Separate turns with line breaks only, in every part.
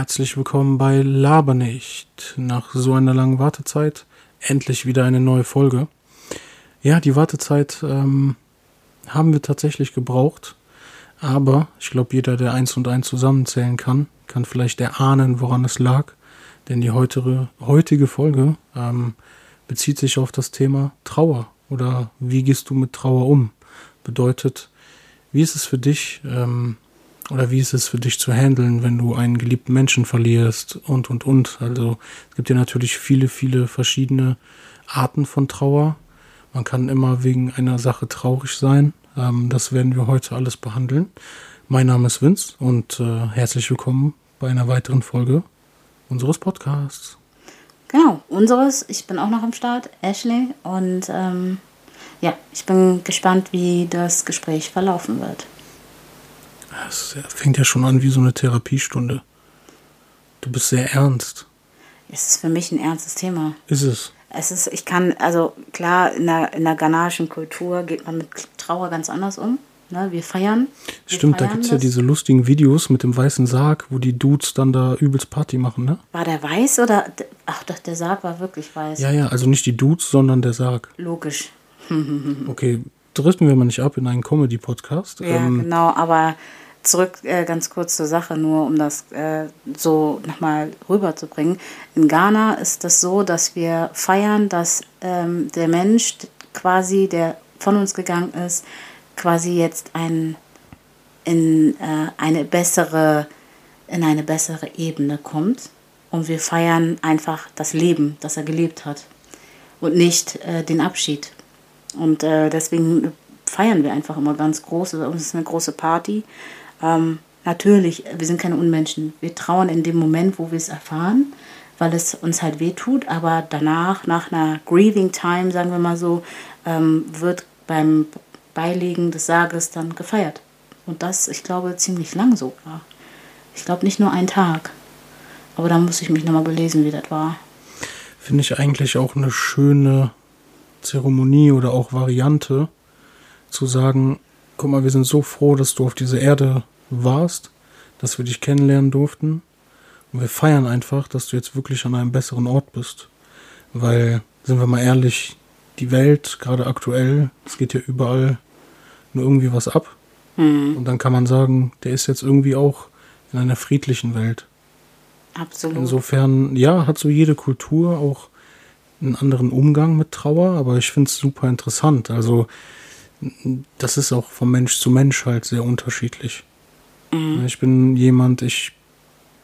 Herzlich willkommen bei Labernicht. Nach so einer langen Wartezeit endlich wieder eine neue Folge. Ja, die Wartezeit ähm, haben wir tatsächlich gebraucht, aber ich glaube, jeder, der eins und eins zusammenzählen kann, kann vielleicht erahnen, woran es lag. Denn die heutige, heutige Folge ähm, bezieht sich auf das Thema Trauer oder wie gehst du mit Trauer um? Bedeutet, wie ist es für dich, ähm, oder wie ist es für dich zu handeln, wenn du einen geliebten Menschen verlierst und, und, und. Also es gibt ja natürlich viele, viele verschiedene Arten von Trauer. Man kann immer wegen einer Sache traurig sein. Ähm, das werden wir heute alles behandeln. Mein Name ist Vince und äh, herzlich willkommen bei einer weiteren Folge unseres Podcasts.
Genau, unseres. Ich bin auch noch am Start, Ashley. Und ähm, ja, ich bin gespannt, wie das Gespräch verlaufen wird.
Es fängt ja schon an wie so eine Therapiestunde. Du bist sehr ernst.
Es ist für mich ein ernstes Thema.
Ist es?
Es ist, ich kann, also klar, in der, in der ghanaischen Kultur geht man mit Trauer ganz anders um. Ne? Wir feiern. Wir
Stimmt,
feiern
da gibt es ja diese lustigen Videos mit dem weißen Sarg, wo die Dudes dann da übelst Party machen, ne?
War der weiß oder. Ach doch, der Sarg war wirklich weiß.
Ja, ja, also nicht die Dudes, sondern der Sarg.
Logisch.
okay, driften wir mal nicht ab in einen Comedy-Podcast.
Ja,
ähm,
genau, aber zurück äh, ganz kurz zur Sache, nur um das äh, so nochmal rüberzubringen. In Ghana ist das so, dass wir feiern, dass ähm, der Mensch quasi, der von uns gegangen ist, quasi jetzt ein, in, äh, eine bessere, in eine bessere Ebene kommt. Und wir feiern einfach das Leben, das er gelebt hat. Und nicht äh, den Abschied. Und äh, deswegen feiern wir einfach immer ganz groß. Bei uns ist eine große Party. Ähm, natürlich, wir sind keine Unmenschen. Wir trauern in dem Moment, wo wir es erfahren, weil es uns halt wehtut. Aber danach, nach einer Grieving Time, sagen wir mal so, ähm, wird beim Beilegen des Sarges dann gefeiert. Und das, ich glaube, ziemlich lang sogar. Ich glaube nicht nur einen Tag. Aber da muss ich mich nochmal belesen, wie das war.
Finde ich eigentlich auch eine schöne Zeremonie oder auch Variante, zu sagen, guck mal, wir sind so froh, dass du auf dieser Erde warst, dass wir dich kennenlernen durften. Und wir feiern einfach, dass du jetzt wirklich an einem besseren Ort bist. Weil, sind wir mal ehrlich, die Welt, gerade aktuell, es geht ja überall nur irgendwie was ab.
Hm.
Und dann kann man sagen, der ist jetzt irgendwie auch in einer friedlichen Welt.
Absolut.
Insofern, ja, hat so jede Kultur auch einen anderen Umgang mit Trauer, aber ich finde es super interessant. Also, das ist auch von Mensch zu Mensch halt sehr unterschiedlich.
Mhm.
Ich bin jemand, ich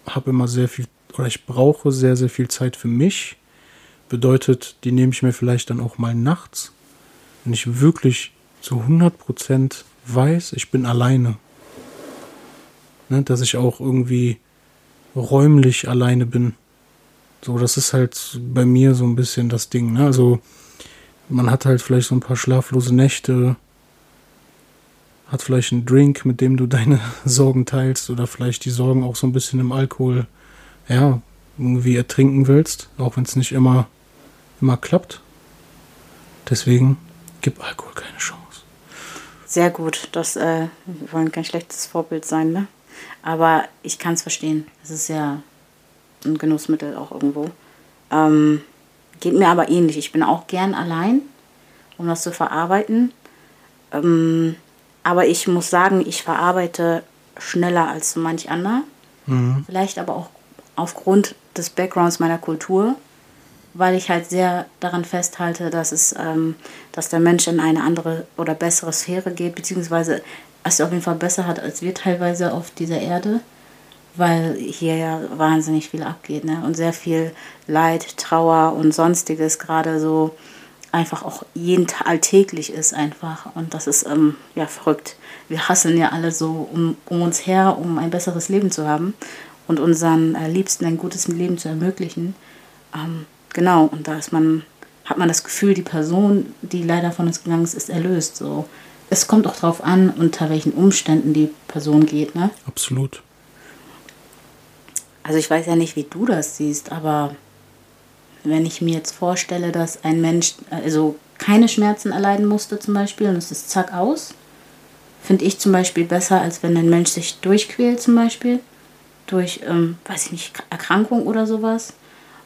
habe immer sehr viel, oder ich brauche sehr, sehr viel Zeit für mich. Bedeutet, die nehme ich mir vielleicht dann auch mal nachts, wenn ich wirklich zu 100% weiß, ich bin alleine. Ne, dass ich auch irgendwie räumlich alleine bin. So, das ist halt bei mir so ein bisschen das Ding. Ne? Also, man hat halt vielleicht so ein paar schlaflose Nächte, hat vielleicht einen Drink, mit dem du deine Sorgen teilst oder vielleicht die Sorgen auch so ein bisschen im Alkohol, ja, irgendwie ertrinken willst, auch wenn es nicht immer, immer klappt. Deswegen gib Alkohol keine Chance.
Sehr gut. Das, äh, wir wollen kein schlechtes Vorbild sein, ne? Aber ich kann es verstehen. Es ist ja ein Genussmittel auch irgendwo. Ähm, geht mir aber ähnlich. Ich bin auch gern allein, um das zu verarbeiten. Ähm, aber ich muss sagen, ich verarbeite schneller als so manch anderer.
Mhm.
Vielleicht aber auch aufgrund des Backgrounds meiner Kultur, weil ich halt sehr daran festhalte, dass es, ähm, dass der Mensch in eine andere oder bessere Sphäre geht, beziehungsweise es auf jeden Fall besser hat als wir teilweise auf dieser Erde, weil hier ja wahnsinnig viel abgeht, ne? Und sehr viel Leid, Trauer und sonstiges gerade so einfach auch jeden Tag alltäglich ist einfach. Und das ist ähm, ja verrückt. Wir hasseln ja alle so um, um uns her, um ein besseres Leben zu haben und unseren äh, Liebsten ein gutes Leben zu ermöglichen. Ähm, genau, und da ist man, hat man das Gefühl, die Person, die leider von uns gegangen ist, ist erlöst. So. Es kommt auch darauf an, unter welchen Umständen die Person geht. Ne?
Absolut.
Also ich weiß ja nicht, wie du das siehst, aber wenn ich mir jetzt vorstelle, dass ein Mensch also keine Schmerzen erleiden musste zum Beispiel und es ist zack aus, finde ich zum Beispiel besser, als wenn ein Mensch sich durchquält zum Beispiel. durch, ähm, weiß ich nicht, Erkrankung oder sowas.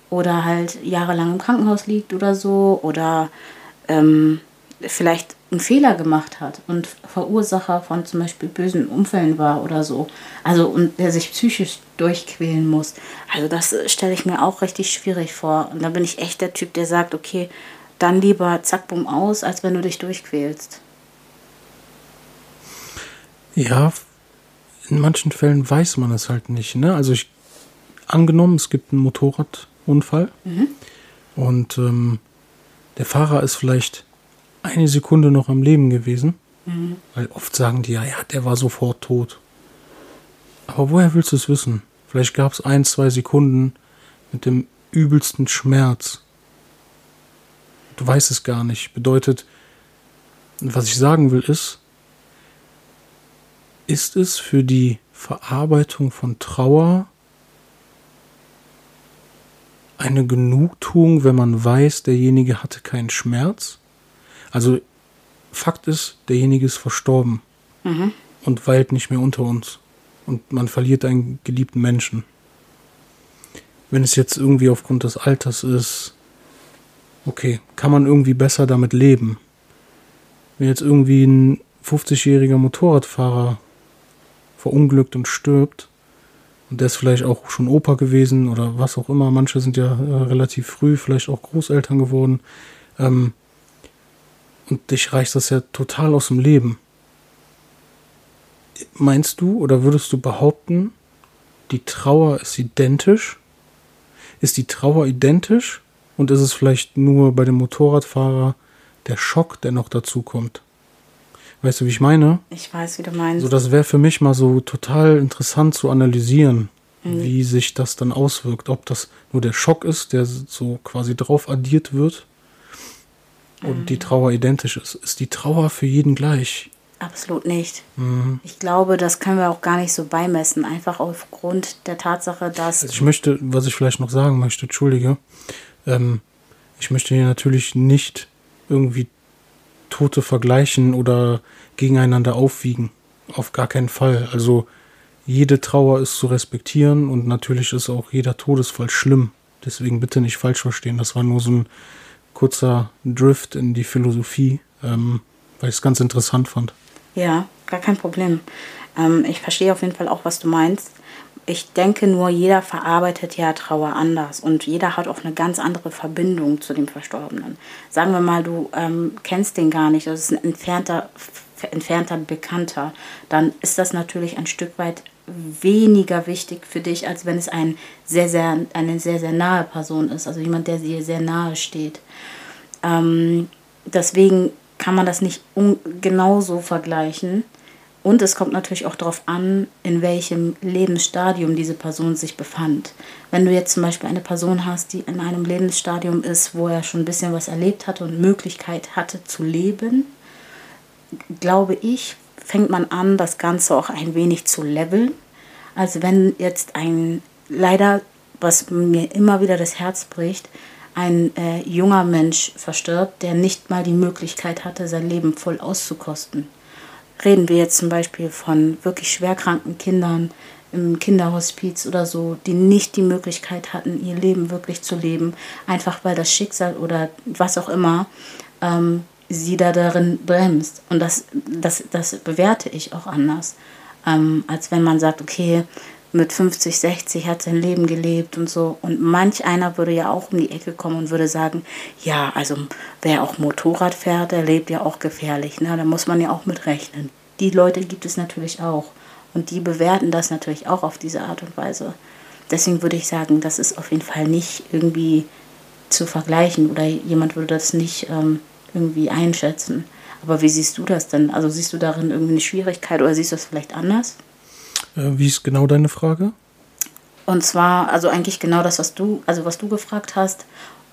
Oder halt jahrelang im Krankenhaus liegt oder so. Oder ähm, vielleicht einen Fehler gemacht hat und Verursacher von zum Beispiel bösen Unfällen war oder so. Also und der sich psychisch durchquälen muss. Also das stelle ich mir auch richtig schwierig vor. Und da bin ich echt der Typ, der sagt, okay, dann lieber zack, bumm aus, als wenn du dich durchquälst.
Ja, in manchen Fällen weiß man es halt nicht. Ne? Also ich angenommen, es gibt einen Motorradunfall mhm. und ähm, der Fahrer ist vielleicht eine Sekunde noch am Leben gewesen. Mhm. Weil oft sagen die ja, ja, der war sofort tot. Aber woher willst du es wissen? Vielleicht gab es ein, zwei Sekunden mit dem übelsten Schmerz. Du weißt es gar nicht. Bedeutet, was ich sagen will ist, ist es für die Verarbeitung von Trauer eine Genugtuung, wenn man weiß, derjenige hatte keinen Schmerz? Also Fakt ist, derjenige ist verstorben mhm. und weilt nicht mehr unter uns. Und man verliert einen geliebten Menschen. Wenn es jetzt irgendwie aufgrund des Alters ist, okay, kann man irgendwie besser damit leben. Wenn jetzt irgendwie ein 50-jähriger Motorradfahrer verunglückt und stirbt, und der ist vielleicht auch schon Opa gewesen oder was auch immer, manche sind ja äh, relativ früh vielleicht auch Großeltern geworden, ähm, und dich reicht das ja total aus dem Leben. Meinst du oder würdest du behaupten, die Trauer ist identisch? Ist die Trauer identisch? Und ist es vielleicht nur bei dem Motorradfahrer der Schock, der noch dazu kommt? Weißt du, wie ich meine?
Ich weiß, wie du meinst.
So, das wäre für mich mal so total interessant zu analysieren, mhm. wie sich das dann auswirkt. Ob das nur der Schock ist, der so quasi drauf addiert wird, und die Trauer identisch ist. Ist die Trauer für jeden gleich?
Absolut nicht. Mhm. Ich glaube, das können wir auch gar nicht so beimessen, einfach aufgrund der Tatsache, dass.
Also ich möchte, was ich vielleicht noch sagen möchte, entschuldige, ähm, ich möchte hier natürlich nicht irgendwie Tote vergleichen oder gegeneinander aufwiegen. Auf gar keinen Fall. Also jede Trauer ist zu respektieren und natürlich ist auch jeder Todesfall schlimm. Deswegen bitte nicht falsch verstehen. Das war nur so ein kurzer Drift in die Philosophie, ähm, weil ich es ganz interessant fand.
Ja, gar kein Problem. Ähm, ich verstehe auf jeden Fall auch, was du meinst. Ich denke nur, jeder verarbeitet ja Trauer anders und jeder hat auch eine ganz andere Verbindung zu dem Verstorbenen. Sagen wir mal, du ähm, kennst den gar nicht, das ist ein entfernter, entfernter Bekannter, dann ist das natürlich ein Stück weit weniger wichtig für dich, als wenn es ein sehr, sehr, eine sehr, sehr nahe Person ist, also jemand, der dir sehr nahe steht. Ähm, deswegen kann man das nicht genauso vergleichen. Und es kommt natürlich auch darauf an, in welchem Lebensstadium diese Person sich befand. Wenn du jetzt zum Beispiel eine Person hast, die in einem Lebensstadium ist, wo er schon ein bisschen was erlebt hatte und Möglichkeit hatte zu leben, glaube ich, fängt man an, das Ganze auch ein wenig zu leveln. Also wenn jetzt ein, leider, was mir immer wieder das Herz bricht, ein äh, junger Mensch verstirbt, der nicht mal die Möglichkeit hatte, sein Leben voll auszukosten. Reden wir jetzt zum Beispiel von wirklich schwerkranken Kindern im Kinderhospiz oder so, die nicht die Möglichkeit hatten, ihr Leben wirklich zu leben, einfach weil das Schicksal oder was auch immer ähm, sie da darin bremst. Und das, das, das bewerte ich auch anders, ähm, als wenn man sagt, okay, mit 50, 60 hat sein Leben gelebt und so. Und manch einer würde ja auch um die Ecke kommen und würde sagen, ja, also wer auch Motorrad fährt, der lebt ja auch gefährlich. Ne? Da muss man ja auch mit rechnen. Die Leute gibt es natürlich auch. Und die bewerten das natürlich auch auf diese Art und Weise. Deswegen würde ich sagen, das ist auf jeden Fall nicht irgendwie zu vergleichen oder jemand würde das nicht ähm, irgendwie einschätzen. Aber wie siehst du das denn? Also siehst du darin irgendwie eine Schwierigkeit oder siehst du das vielleicht anders?
Äh, wie ist genau deine Frage?
Und zwar, also eigentlich genau das, was du, also was du gefragt hast,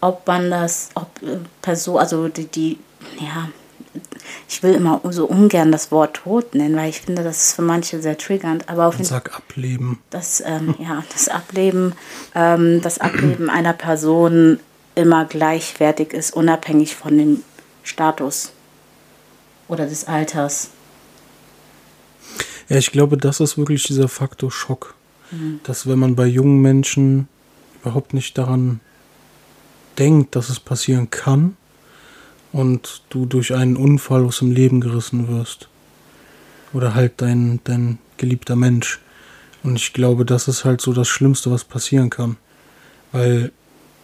ob man das, ob äh, Person, also die, die, ja, ich will immer so ungern das Wort Tod nennen, weil ich finde, das ist für manche sehr triggernd. Aber auf jeden
Sag Ableben.
Das, ähm, ja, das Ableben, ähm, das Ableben einer Person immer gleichwertig ist, unabhängig von dem Status oder des Alters.
Ja, ich glaube, das ist wirklich dieser Faktor Schock. mhm. dass wenn man bei jungen Menschen überhaupt nicht daran denkt, dass es passieren kann und du durch einen Unfall aus dem Leben gerissen wirst. Oder halt dein, dein geliebter Mensch. Und ich glaube, das ist halt so das Schlimmste, was passieren kann. Weil,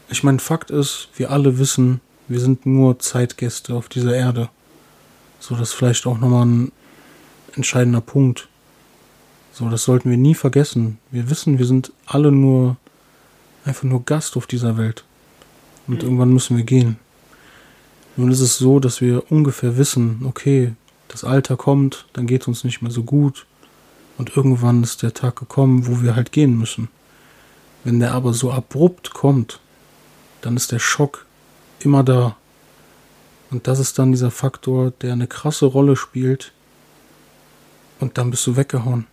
ich meine, Fakt ist, wir alle wissen, wir sind nur Zeitgäste auf dieser Erde. So, das ist vielleicht auch nochmal ein entscheidender Punkt. So, das sollten wir nie vergessen. Wir wissen, wir sind alle nur einfach nur Gast auf dieser Welt. Und mhm. irgendwann müssen wir gehen. Nun ist es so, dass wir ungefähr wissen, okay, das Alter kommt, dann geht es uns nicht mehr so gut. Und irgendwann ist der Tag gekommen, wo wir halt gehen müssen. Wenn der aber so abrupt kommt, dann ist der Schock immer da. Und das ist dann dieser Faktor, der eine krasse Rolle spielt. Und dann bist du weggehauen.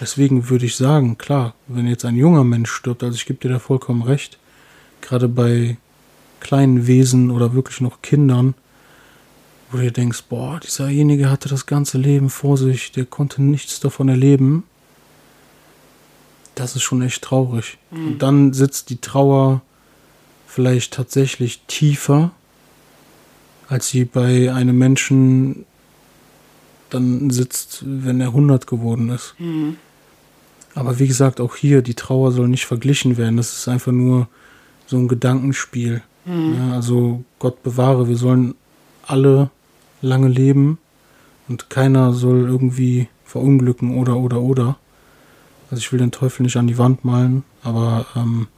Deswegen würde ich sagen, klar, wenn jetzt ein junger Mensch stirbt, also ich gebe dir da vollkommen recht, gerade bei kleinen Wesen oder wirklich noch Kindern, wo du dir denkst, boah, dieserjenige hatte das ganze Leben vor sich, der konnte nichts davon erleben. Das ist schon echt traurig. Mhm. Und dann sitzt die Trauer vielleicht tatsächlich tiefer, als sie bei einem Menschen dann sitzt, wenn er 100 geworden ist. Mhm. Aber wie gesagt, auch hier, die Trauer soll nicht verglichen werden. Das ist einfach nur so ein Gedankenspiel. Mhm. Ja, also Gott bewahre, wir sollen alle lange leben und keiner soll irgendwie verunglücken oder oder oder. Also ich will den Teufel nicht an die Wand malen, aber ähm,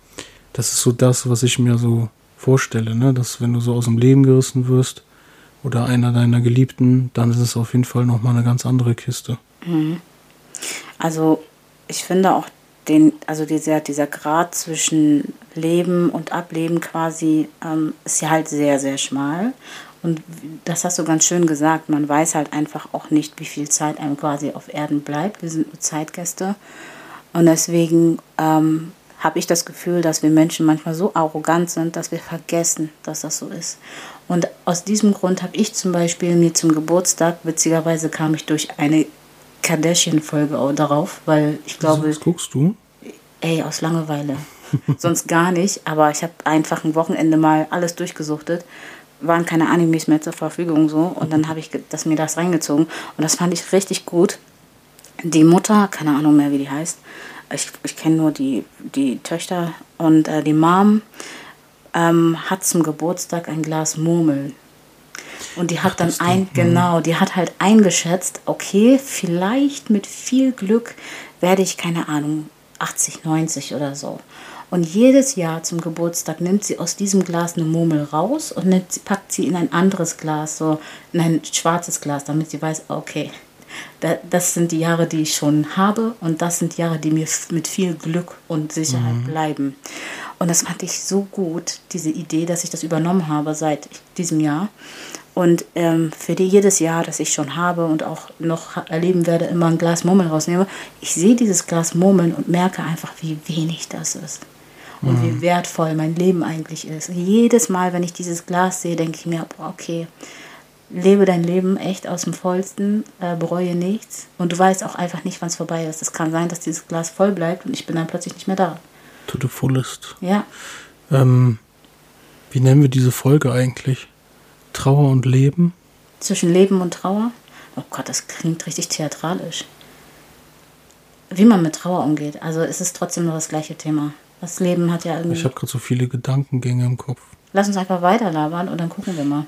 das ist so das, was ich mir so vorstelle, ne? dass wenn du so aus dem Leben gerissen wirst oder einer deiner Geliebten, dann ist es auf jeden Fall nochmal eine ganz andere Kiste. Mhm.
Also ich finde auch den, also dieser, dieser Grad zwischen Leben und Ableben quasi ähm, ist ja halt sehr, sehr schmal. Und das hast du ganz schön gesagt. Man weiß halt einfach auch nicht, wie viel Zeit einem quasi auf Erden bleibt. Wir sind nur Zeitgäste. Und deswegen ähm, habe ich das Gefühl, dass wir Menschen manchmal so arrogant sind, dass wir vergessen, dass das so ist. Und aus diesem Grund habe ich zum Beispiel mir zum Geburtstag, witzigerweise kam ich durch eine Kardashian-Folge darauf, weil ich glaube.
Was guckst du?
Ey, aus Langeweile. Sonst gar nicht, aber ich habe einfach ein Wochenende mal alles durchgesuchtet. Waren keine Animes mehr zur Verfügung so und dann habe ich das, mir das reingezogen und das fand ich richtig gut. Die Mutter, keine Ahnung mehr, wie die heißt, ich, ich kenne nur die, die Töchter und äh, die Mom ähm, hat zum Geburtstag ein Glas Murmel und die hat Ach, dann ein, mhm. genau, die hat halt eingeschätzt, okay, vielleicht mit viel Glück werde ich, keine Ahnung, 80, 90 oder so. Und jedes Jahr zum Geburtstag nimmt sie aus diesem Glas eine Murmel raus und nimmt, packt sie in ein anderes Glas, so in ein schwarzes Glas, damit sie weiß, okay, das sind die Jahre, die ich schon habe und das sind Jahre, die mir mit viel Glück und Sicherheit mhm. bleiben. Und das fand ich so gut, diese Idee, dass ich das übernommen habe seit diesem Jahr. Und ähm, für die jedes Jahr, das ich schon habe und auch noch erleben werde, immer ein Glas Murmeln rausnehme, ich sehe dieses Glas Murmeln und merke einfach, wie wenig das ist. Und mhm. wie wertvoll mein Leben eigentlich ist. Jedes Mal, wenn ich dieses Glas sehe, denke ich mir, okay, lebe dein Leben echt aus dem Vollsten, äh, bereue nichts. Und du weißt auch einfach nicht, wann es vorbei ist. Es kann sein, dass dieses Glas voll bleibt und ich bin dann plötzlich nicht mehr da.
To the fullest.
Ja.
Ähm, wie nennen wir diese Folge eigentlich? Trauer und Leben?
Zwischen Leben und Trauer? Oh Gott, das klingt richtig theatralisch. Wie man mit Trauer umgeht. Also es ist trotzdem nur das gleiche Thema. Das Leben hat ja irgendwie.
Ich habe gerade so viele Gedankengänge im Kopf.
Lass uns einfach weiterlabern und dann gucken wir mal.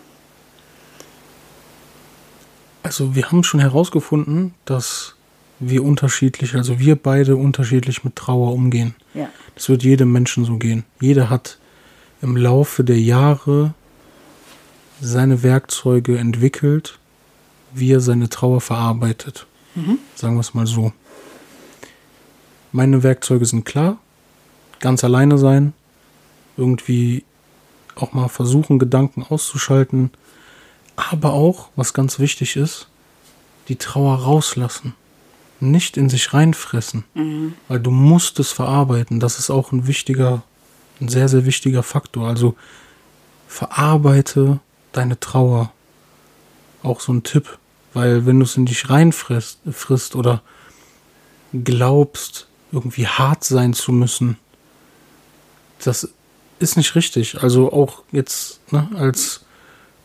Also wir haben schon herausgefunden, dass wir unterschiedlich, also wir beide unterschiedlich mit Trauer umgehen.
Ja.
Das wird jedem Menschen so gehen. Jeder hat im Laufe der Jahre seine Werkzeuge entwickelt, wie er seine Trauer verarbeitet. Mhm. Sagen wir es mal so. Meine Werkzeuge sind klar. Ganz alleine sein. Irgendwie auch mal versuchen, Gedanken auszuschalten. Aber auch, was ganz wichtig ist, die Trauer rauslassen. Nicht in sich reinfressen. Mhm. Weil du musst es verarbeiten. Das ist auch ein wichtiger, ein sehr, sehr wichtiger Faktor. Also verarbeite deine Trauer. Auch so ein Tipp. Weil wenn du es in dich reinfrisst frisst oder glaubst, irgendwie hart sein zu müssen. Das ist nicht richtig. Also auch jetzt ne, als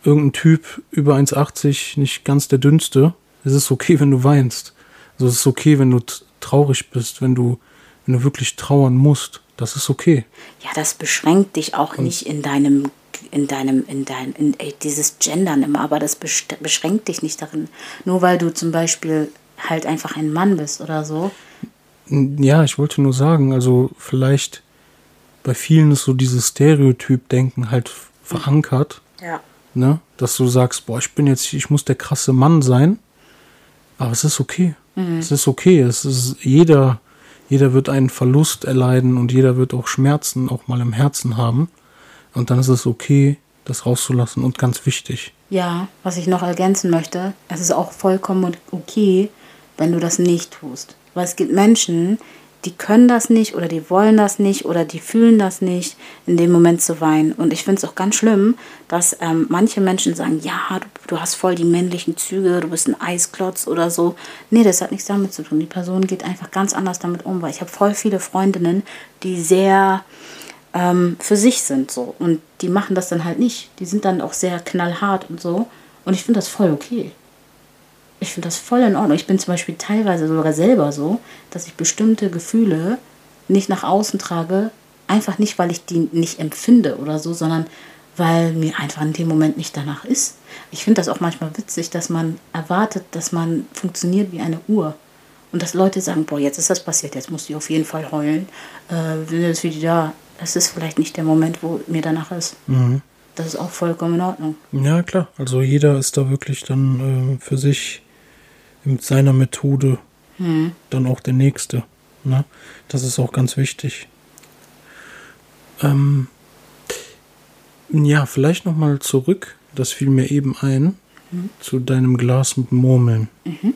irgendein Typ über 1,80 nicht ganz der dünnste, es ist okay, wenn du weinst. Also es ist okay, wenn du traurig bist, wenn du, wenn du wirklich trauern musst. Das ist okay.
Ja, das beschränkt dich auch Und nicht in deinem, in deinem, in dein, in, ey, dieses Gendern immer, aber das beschränkt dich nicht darin. Nur weil du zum Beispiel halt einfach ein Mann bist oder so.
Ja, ich wollte nur sagen, also vielleicht bei vielen ist so dieses Stereotyp-Denken halt verankert. Ja. Ne? Dass du sagst, boah, ich bin jetzt, ich muss der krasse Mann sein. Aber es ist okay. Mhm. Es ist okay. Es ist jeder, jeder wird einen Verlust erleiden und jeder wird auch Schmerzen auch mal im Herzen haben. Und dann ist es okay, das rauszulassen und ganz wichtig.
Ja, was ich noch ergänzen möchte, es ist auch vollkommen okay, wenn du das nicht tust. Weil es gibt Menschen, die können das nicht oder die wollen das nicht oder die fühlen das nicht, in dem Moment zu weinen. Und ich finde es auch ganz schlimm, dass ähm, manche Menschen sagen, ja, du, du, hast voll die männlichen Züge, du bist ein Eisklotz oder so. Nee, das hat nichts damit zu tun. Die Person geht einfach ganz anders damit um, weil ich habe voll viele Freundinnen, die sehr ähm, für sich sind so und die machen das dann halt nicht. Die sind dann auch sehr knallhart und so. Und ich finde das voll okay. Ich finde das voll in Ordnung. Ich bin zum Beispiel teilweise sogar selber so, dass ich bestimmte Gefühle nicht nach außen trage, einfach nicht, weil ich die nicht empfinde oder so, sondern weil mir einfach in dem Moment nicht danach ist. Ich finde das auch manchmal witzig, dass man erwartet, dass man funktioniert wie eine Uhr. Und dass Leute sagen, boah, jetzt ist das passiert, jetzt muss ich auf jeden Fall heulen. Äh, jetzt wieder da. Das ist vielleicht nicht der Moment, wo mir danach ist. Mhm. Das ist auch vollkommen in Ordnung.
Ja, klar. Also jeder ist da wirklich dann äh, für sich mit seiner Methode hm. dann auch der nächste. Ne? Das ist auch ganz wichtig. Ähm, ja, vielleicht nochmal zurück, das fiel mir eben ein, mhm. zu deinem Glas mit Murmeln. Mhm.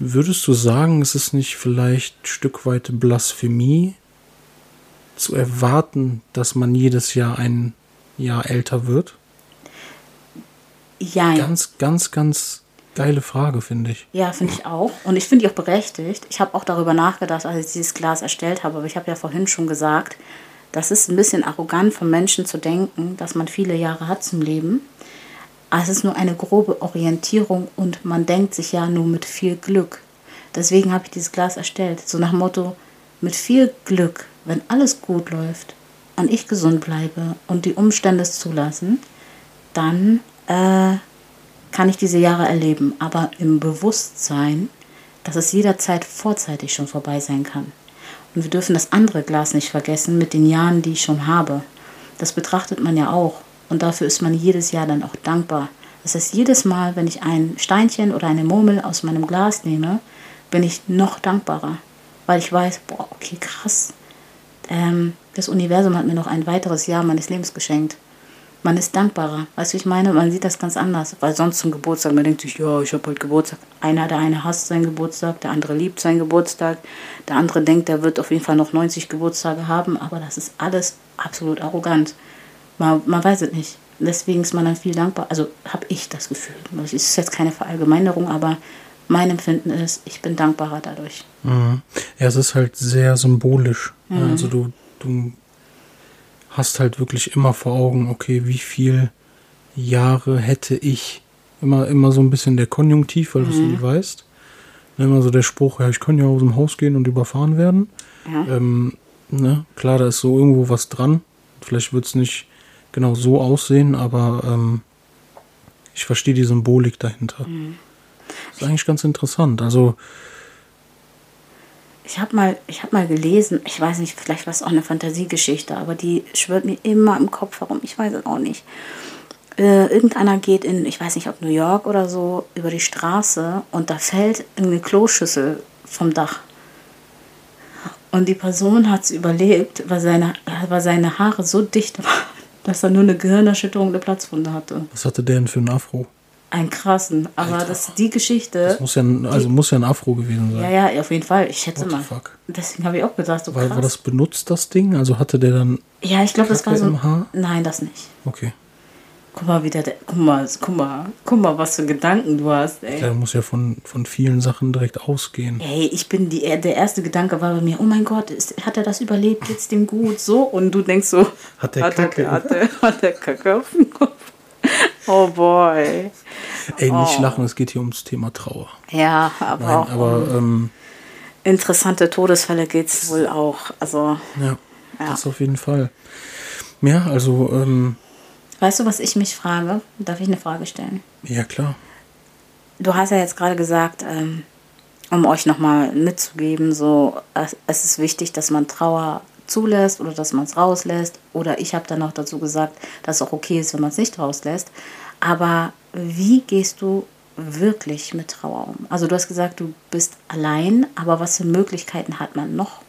Würdest du sagen, es ist nicht vielleicht ein Stück weit Blasphemie zu erwarten, dass man jedes Jahr ein Jahr älter wird? Ja. Ganz, ganz, ganz geile Frage, finde ich.
Ja, finde ich auch. Und ich finde die auch berechtigt. Ich habe auch darüber nachgedacht, als ich dieses Glas erstellt habe. Aber ich habe ja vorhin schon gesagt, das ist ein bisschen arrogant von Menschen zu denken, dass man viele Jahre hat zum Leben. Es ist nur eine grobe Orientierung und man denkt sich ja nur mit viel Glück. Deswegen habe ich dieses Glas erstellt. So nach Motto, mit viel Glück, wenn alles gut läuft und ich gesund bleibe und die Umstände es zulassen, dann äh, kann ich diese Jahre erleben, aber im Bewusstsein, dass es jederzeit vorzeitig schon vorbei sein kann. Und wir dürfen das andere Glas nicht vergessen mit den Jahren, die ich schon habe. Das betrachtet man ja auch. Und dafür ist man jedes Jahr dann auch dankbar. Das heißt, jedes Mal, wenn ich ein Steinchen oder eine Murmel aus meinem Glas nehme, bin ich noch dankbarer. Weil ich weiß, boah, okay, krass. Ähm, das Universum hat mir noch ein weiteres Jahr meines Lebens geschenkt man ist dankbarer. Weißt du, ich meine, man sieht das ganz anders. Weil sonst zum Geburtstag, man denkt sich, ja, ich habe heute Geburtstag. Einer, der eine hasst seinen Geburtstag, der andere liebt seinen Geburtstag, der andere denkt, der wird auf jeden Fall noch 90 Geburtstage haben, aber das ist alles absolut arrogant. Man, man weiß es nicht. Deswegen ist man dann viel dankbar. Also habe ich das Gefühl. Das ist jetzt keine Verallgemeinerung, aber mein Empfinden ist, ich bin dankbarer dadurch.
Mhm. Ja, es ist halt sehr symbolisch. Mhm. Also du, du hast halt wirklich immer vor Augen, okay, wie viel Jahre hätte ich? Immer, immer so ein bisschen der Konjunktiv, weil mhm. du es nie weißt. Immer so der Spruch, ja, ich kann ja aus dem Haus gehen und überfahren werden. Ja. Ähm, ne? Klar, da ist so irgendwo was dran. Vielleicht wird es nicht genau so aussehen, aber ähm, ich verstehe die Symbolik dahinter. Mhm. Das ist eigentlich ganz interessant. Also
ich habe mal, hab mal gelesen, ich weiß nicht, vielleicht war es auch eine Fantasiegeschichte, aber die schwört mir immer im Kopf herum, ich weiß es auch nicht. Äh, irgendeiner geht in, ich weiß nicht, ob New York oder so, über die Straße und da fällt eine Kloschüssel vom Dach. Und die Person hat es überlebt, weil seine, weil seine Haare so dicht waren, dass er nur eine Gehirnerschütterung der Platzwunde hatte.
Was hatte der denn für einen Afro?
Ein krassen, aber Alter. das die Geschichte. Das
muss ja, ein, also muss ja ein Afro gewesen sein.
Ja, ja, auf jeden Fall. Ich schätze mal. Fuck? Deswegen habe ich auch gedacht, so
war, war das benutzt das Ding? Also hatte der dann.
Ja, ich glaube, das war so. Nein, das nicht.
Okay.
Guck mal, wieder, guck mal, guck mal, guck mal, was für Gedanken du hast, ey.
Der muss ja von, von vielen Sachen direkt ausgehen.
Ey, ich bin die, der erste Gedanke war bei mir, oh mein Gott, ist, hat er das überlebt, geht's dem gut, so? Und du denkst so,
Hat der
hat,
Kacke.
er, hat, er, hat der Kacke auf Kopf? Oh boy.
Ey, nicht
Oh.
lachen, es geht hier ums Thema Trauer.
Ja, aber
Nein,
auch
aber
um
ähm,
interessante Todesfälle geht's wohl auch. Also,
ja,
Ja.
das auf jeden Fall. Ja, also, ähm,
weißt du, was ich mich frage? Darf ich eine Frage stellen?
ja klar.
Du hast ja jetzt gerade gesagt, ähm, um euch nochmal mitzugeben, so es, es ist wichtig, dass man Trauer zulässt oder dass man es rauslässt. Oder ich habe dann noch dazu gesagt, dass es auch okay ist, wenn man es nicht rauslässt. Aber wie gehst du wirklich mit Trauer um? Also du hast gesagt, du bist allein, aber was für Möglichkeiten hat man noch?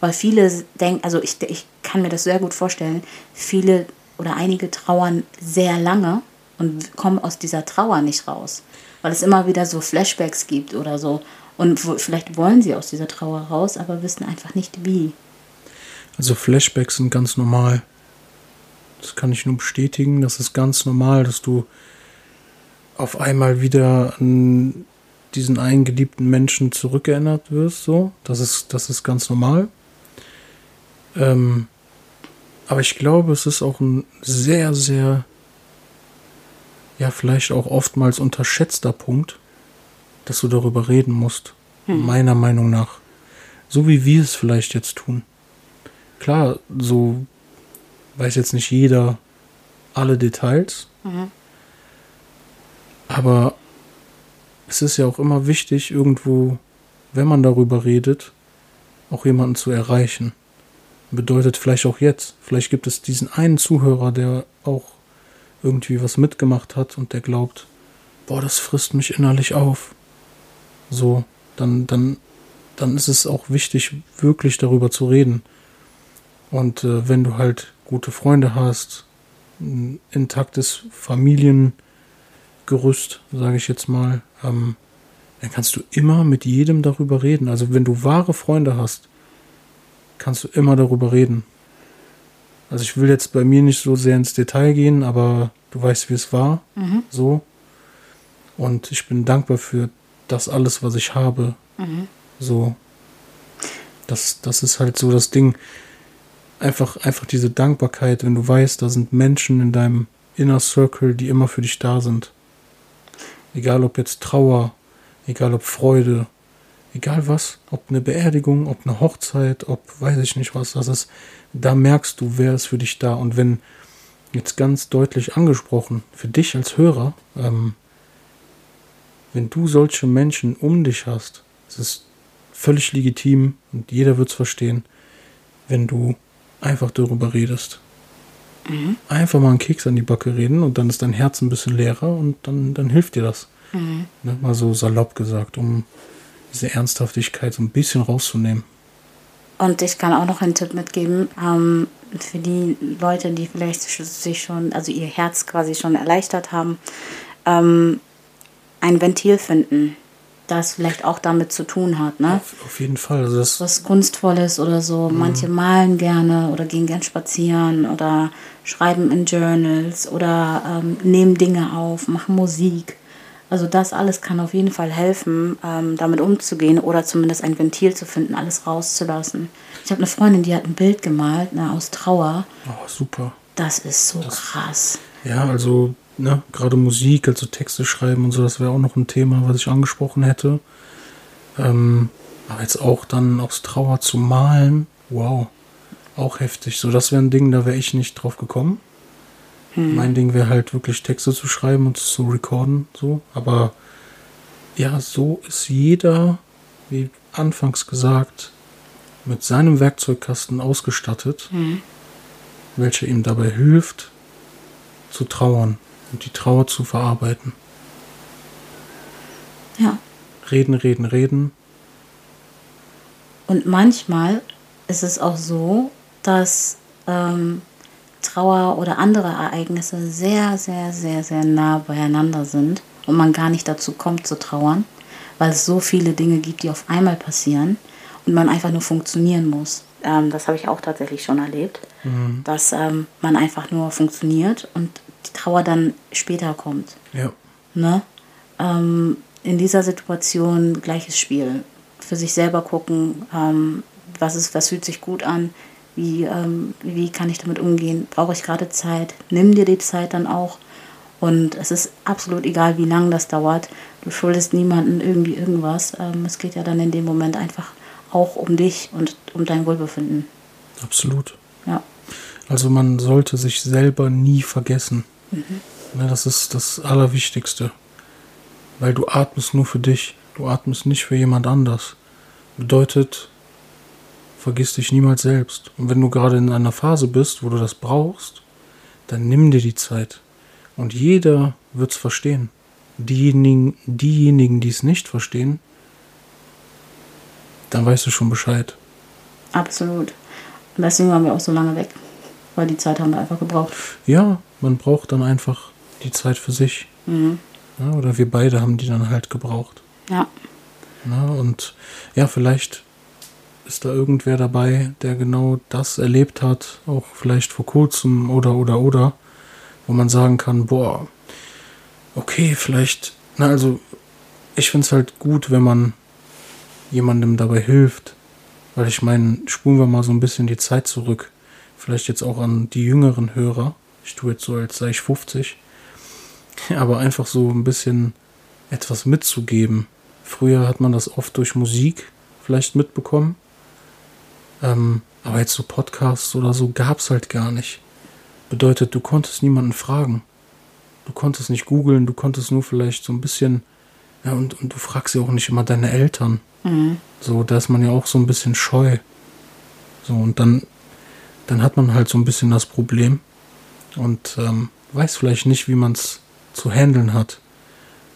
Weil viele denken, also ich, ich kann mir das sehr gut vorstellen, viele oder einige trauern sehr lange und kommen aus dieser Trauer nicht raus. Weil es immer wieder so Flashbacks gibt oder so. Und vielleicht wollen sie aus dieser Trauer raus, aber wissen einfach nicht wie.
Also Flashbacks sind ganz normal. Das kann ich nur bestätigen. Das ist ganz normal, dass du auf einmal wieder an diesen einen geliebten Menschen zurückerinnert wirst. So, das ist, das ist ganz normal. Ähm, aber ich glaube, es ist auch ein sehr, sehr, ja, vielleicht auch oftmals unterschätzter Punkt, dass du darüber reden musst. Meiner Meinung nach. So wie wir es vielleicht jetzt tun klar, so weiß jetzt nicht jeder alle Details. Aber es ist ja auch immer wichtig, irgendwo, wenn man darüber redet, auch jemanden zu erreichen. Bedeutet vielleicht auch jetzt. Vielleicht gibt es diesen einen Zuhörer, der auch irgendwie was mitgemacht hat und der glaubt, boah, das frisst mich innerlich auf. So, dann, dann, dann ist es auch wichtig, wirklich darüber zu reden. Und äh, wenn du halt gute Freunde hast, ein intaktes Familiengerüst, sage ich jetzt mal, ähm, dann kannst du immer mit jedem darüber reden. Also wenn du wahre Freunde hast, kannst du immer darüber reden. Also ich will jetzt bei mir nicht so sehr ins Detail gehen, aber du weißt, wie es war. So. Und ich bin dankbar für das alles, was ich habe. So. Das, das ist halt so das Ding. Einfach, einfach diese Dankbarkeit, wenn du weißt, da sind Menschen in deinem Inner Circle, die immer für dich da sind. Egal ob jetzt Trauer, egal ob Freude, egal was, ob eine Beerdigung, ob eine Hochzeit, ob weiß ich nicht was, das ist, da merkst du, wer ist für dich da. Und wenn jetzt ganz deutlich angesprochen, für dich als Hörer, ähm, wenn du solche Menschen um dich hast, es ist völlig legitim und jeder wird es verstehen, wenn du einfach darüber redest. Einfach mal einen Keks an die Backe reden und dann ist dein Herz ein bisschen leerer und dann, dann hilft dir das. Ne, mal so salopp gesagt, um diese Ernsthaftigkeit so ein bisschen rauszunehmen.
Und ich kann auch noch einen Tipp mitgeben, ähm, für die Leute, die vielleicht sich schon, also ihr Herz quasi schon erleichtert haben, ähm, ein Ventil finden, das vielleicht auch damit zu tun hat. Ne?
Auf, auf jeden Fall. Also das,
was Kunstvolles oder so. Manche malen gerne oder gehen gern spazieren oder schreiben in Journals oder ähm, nehmen Dinge auf, machen Musik. Also das alles kann auf jeden Fall helfen, ähm, damit umzugehen oder zumindest ein Ventil zu finden, alles rauszulassen. Ich habe eine Freundin, die hat ein Bild gemalt ne, aus Trauer.
oh, super.
Das ist so krass.
Ja, also, ne, gerade Musik, also Texte schreiben und so, das wäre auch noch ein Thema, was ich angesprochen hätte. Ähm, aber jetzt auch dann aus Trauer zu malen, wow, auch heftig. So, das wäre ein Ding, da wäre ich nicht drauf gekommen. Mein Ding wäre halt wirklich Texte zu schreiben und zu recorden, so. Aber ja, so ist jeder, wie anfangs gesagt, mit seinem Werkzeugkasten ausgestattet, welcher ihm dabei hilft, zu trauern und die Trauer zu verarbeiten.
Ja.
Reden, reden, reden.
Und manchmal ist es auch so, dass ähm, Trauer oder andere Ereignisse sehr, sehr, sehr, sehr nah beieinander sind und man gar nicht dazu kommt zu trauern, weil es so viele Dinge gibt, die auf einmal passieren und man einfach nur funktionieren muss. Ähm, das habe ich auch tatsächlich schon erlebt, dass ähm, man einfach nur funktioniert und die Trauer dann später kommt.
Ja.
Ne? Ähm, in dieser Situation gleiches Spiel. Für sich selber gucken, ähm, was, ist, was fühlt sich gut an, wie, ähm, wie kann ich damit umgehen, brauche ich gerade Zeit, nimm dir die Zeit dann auch. Und es ist absolut egal, wie lange das dauert. Du schuldest niemandem irgendwie irgendwas. Ähm, es geht ja dann in dem Moment einfach auch um dich und um dein Wohlbefinden.
Absolut.
Ja.
Also man sollte sich selber nie vergessen. Mhm. Ja, das ist das Allerwichtigste. Weil du atmest nur für dich. Du atmest nicht für jemand anders. Bedeutet, vergiss dich niemals selbst. Und wenn du gerade in einer Phase bist, wo du das brauchst, dann nimm dir die Zeit. Und jeder wird es verstehen. Diejenigen, diejenigen, die es nicht verstehen, dann weißt du schon Bescheid.
Absolut. Und deswegen waren wir auch so lange weg. Weil die Zeit haben wir einfach gebraucht.
Ja, man braucht dann einfach die Zeit für sich.
Mhm.
Ja, oder wir beide haben die dann halt gebraucht.
Ja.
Ja, und ja, vielleicht ist da irgendwer dabei, der genau das erlebt hat, auch vielleicht vor kurzem oder oder oder, wo man sagen kann, boah, okay, vielleicht, na also, ich finde es halt gut, wenn man jemandem dabei hilft, weil ich meine, spulen wir mal so ein bisschen die Zeit zurück, vielleicht jetzt auch an die jüngeren Hörer, ich tue jetzt so, als sei ich 50, aber einfach so ein bisschen etwas mitzugeben. Früher hat man das oft durch Musik vielleicht mitbekommen, ähm, aber jetzt so Podcasts oder so gab es halt gar nicht. Bedeutet, du konntest niemanden fragen. Du konntest nicht googeln, du konntest nur vielleicht so ein bisschen, ja, und, und du fragst ja auch nicht immer deine Eltern.
Mhm.
So, da ist man ja auch so ein bisschen scheu. So, und dann, dann hat man halt so ein bisschen das Problem und ähm, weiß vielleicht nicht, wie man es zu handeln hat.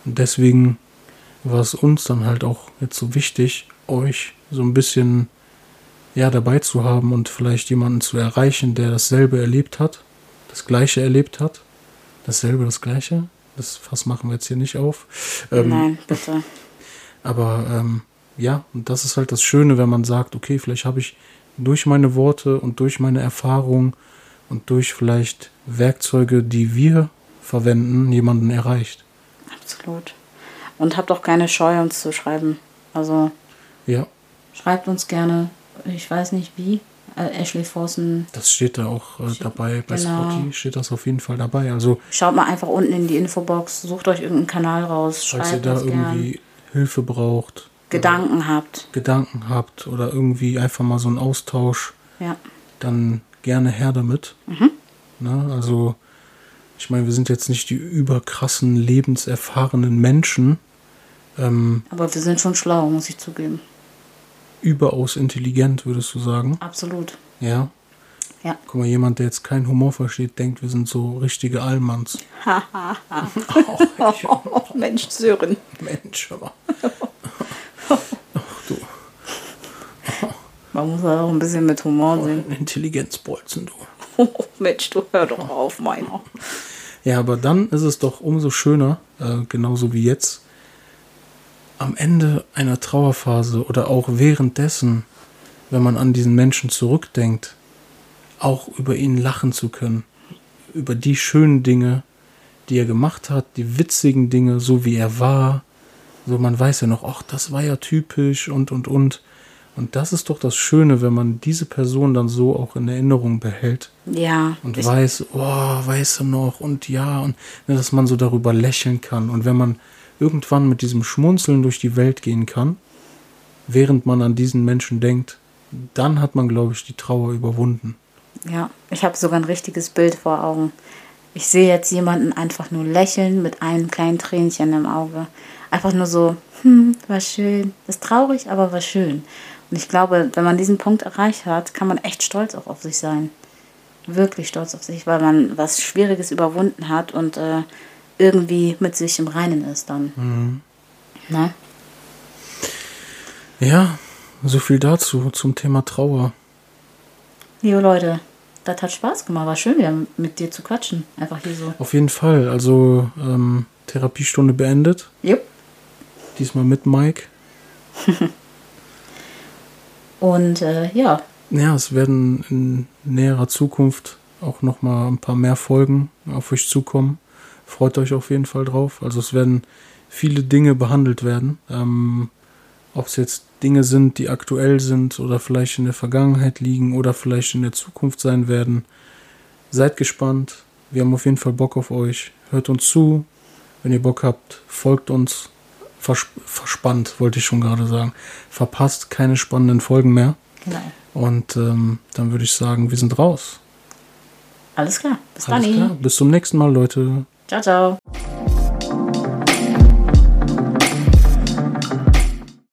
Und deswegen war es uns dann halt auch jetzt so wichtig, euch so ein bisschen ja dabei zu haben und vielleicht jemanden zu erreichen, der dasselbe erlebt hat, das gleiche erlebt hat, dasselbe, das gleiche. Das Fass machen wir jetzt hier nicht auf.
Ähm, Nein, bitte.
Aber ähm, ja, und das ist halt das Schöne, wenn man sagt, okay, vielleicht habe ich durch meine Worte und durch meine Erfahrung und durch vielleicht Werkzeuge, die wir verwenden, jemanden erreicht.
Absolut. Und habt auch keine Scheu, uns zu schreiben. Also
ja.
schreibt uns gerne. Ich weiß nicht wie. Äh, Ashley Forsen.
Das steht da auch äh, dabei. Bei genau. Spotty steht das auf jeden Fall dabei. Also
schaut mal einfach unten in die Infobox, sucht euch irgendeinen Kanal raus,
falls ihr da irgendwie gern. Hilfe braucht,
Gedanken habt,
Gedanken habt oder irgendwie einfach mal so einen Austausch,
ja.
dann gerne her damit.
Mhm.
Ne? Also ich meine, wir sind jetzt nicht die überkrassen, lebenserfahrenen Menschen. Ähm,
Aber wir sind schon schlau, muss ich zugeben.
Überaus intelligent, würdest du sagen?
Absolut.
Ja.
Ja.
Guck mal, jemand, der jetzt keinen Humor versteht, denkt, wir sind so richtige Allmanns.
oh, Mensch, Sören.
Mensch, aber.
Ach du. Man muss auch ein bisschen mit Humor sehen.
Intelligenzbolzen, du.
Oh, Mensch, du hör doch auf, meiner.
Ja, aber dann ist es doch umso schöner, äh, genauso wie jetzt, am Ende einer Trauerphase oder auch währenddessen, wenn man an diesen Menschen zurückdenkt, auch über ihn lachen zu können. Über die schönen Dinge, die er gemacht hat, die witzigen Dinge, so wie er war. So, man weiß ja noch, ach, das war ja typisch und, und, und. Und das ist doch das Schöne, wenn man diese Person dann so auch in Erinnerung behält.
Ja.
Und weiß, oh, weißt du noch, und ja, und ne, dass man so darüber lächeln kann. Und wenn man irgendwann mit diesem Schmunzeln durch die Welt gehen kann, während man an diesen Menschen denkt, dann hat man, glaube ich, die Trauer überwunden.
Ja, ich habe sogar ein richtiges Bild vor Augen. Ich sehe jetzt jemanden einfach nur lächeln mit einem kleinen Tränchen im Auge. Einfach nur so, hm, war schön. Ist traurig, aber war schön. Und ich glaube, wenn man diesen Punkt erreicht hat, kann man echt stolz auch auf sich sein. Wirklich stolz auf sich, weil man was Schwieriges überwunden hat und äh, irgendwie mit sich im Reinen ist dann.
Mhm.
Na?
Ja, so viel dazu zum Thema Trauer.
Liebe Leute, das hat Spaß gemacht. War schön, wieder mit dir zu quatschen. Einfach hier so.
Auf jeden Fall. Also ähm, Therapiestunde beendet.
Jupp.
Diesmal mit Mike.
Und äh, ja.
Ja, es werden in näherer Zukunft auch noch mal ein paar mehr Folgen auf euch zukommen. Freut euch auf jeden Fall drauf. Also es werden viele Dinge behandelt werden. Ähm, ob es jetzt Dinge sind, die aktuell sind oder vielleicht in der Vergangenheit liegen oder vielleicht in der Zukunft sein werden. Seid gespannt. Wir haben auf jeden Fall Bock auf euch. Hört uns zu. Wenn ihr Bock habt, folgt uns. Vers verspannt, wollte ich schon gerade sagen. Verpasst keine spannenden Folgen mehr.
Genau.
Und ähm, dann würde ich sagen, wir sind raus.
Alles klar. Bis
Alles
dann.
klar. Bis zum nächsten Mal, Leute.
Ciao, ciao.